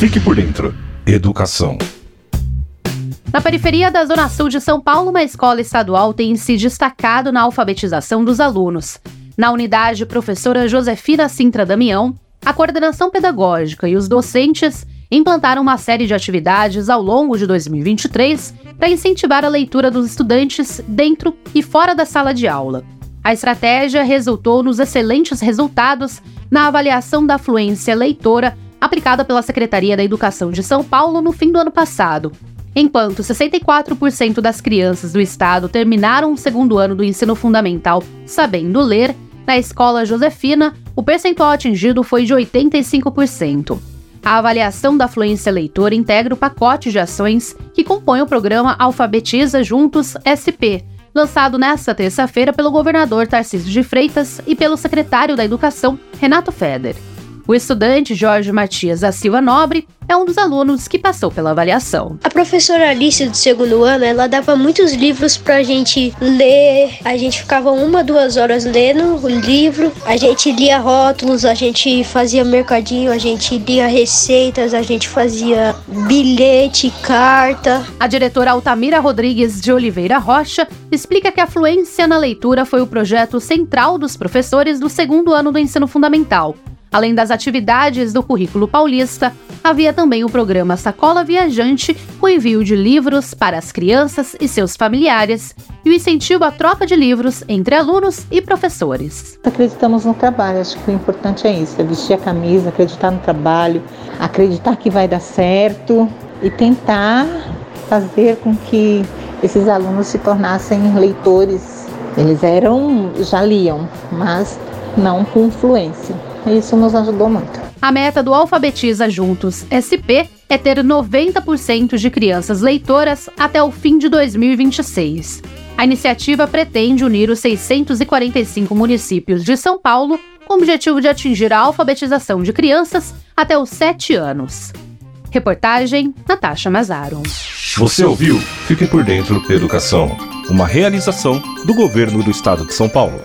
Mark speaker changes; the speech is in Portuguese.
Speaker 1: Fique por dentro. Educação.
Speaker 2: Na periferia da Zona Sul de São Paulo, uma escola estadual tem se destacado na alfabetização dos alunos. Na unidade professora Josefina Sintra Damião, a coordenação pedagógica e os docentes implantaram uma série de atividades ao longo de 2023 para incentivar a leitura dos estudantes dentro e fora da sala de aula. A estratégia resultou nos excelentes resultados na avaliação da fluência leitora aplicada pela Secretaria da Educação de São Paulo no fim do ano passado. Enquanto 64% das crianças do estado terminaram o segundo ano do ensino fundamental sabendo ler, na escola Josefina, o percentual atingido foi de 85%. A avaliação da fluência leitora integra o pacote de ações que compõe o programa Alfabetiza Juntos SP, lançado nesta terça-feira pelo governador Tarcísio de Freitas e pelo secretário da Educação, Renato Feder. O estudante Jorge Matias da Silva Nobre é um dos alunos que passou pela avaliação.
Speaker 3: A professora Alice do segundo ano, ela dava muitos livros pra gente ler. A gente ficava uma, duas horas lendo o livro. A gente lia rótulos, a gente fazia mercadinho, a gente lia receitas, a gente fazia bilhete, carta.
Speaker 2: A diretora Altamira Rodrigues de Oliveira Rocha explica que a fluência na leitura foi o projeto central dos professores do segundo ano do ensino fundamental Além das atividades do currículo paulista, havia também o programa Sacola Viajante, com envio de livros para as crianças e seus familiares e o incentivo à troca de livros entre alunos e professores.
Speaker 4: Acreditamos no trabalho, acho que o importante é isso: é vestir a camisa, acreditar no trabalho, acreditar que vai dar certo e tentar fazer com que esses alunos se tornassem leitores. Eles eram, já liam, mas não com influência. Isso nos ajudou muito.
Speaker 2: A meta do Alfabetiza Juntos SP é ter 90% de crianças leitoras até o fim de 2026. A iniciativa pretende unir os 645 municípios de São Paulo com o objetivo de atingir a alfabetização de crianças até os 7 anos. Reportagem Natasha Mazaro.
Speaker 1: Você ouviu? Fique por dentro Educação, uma realização do governo do estado de São Paulo.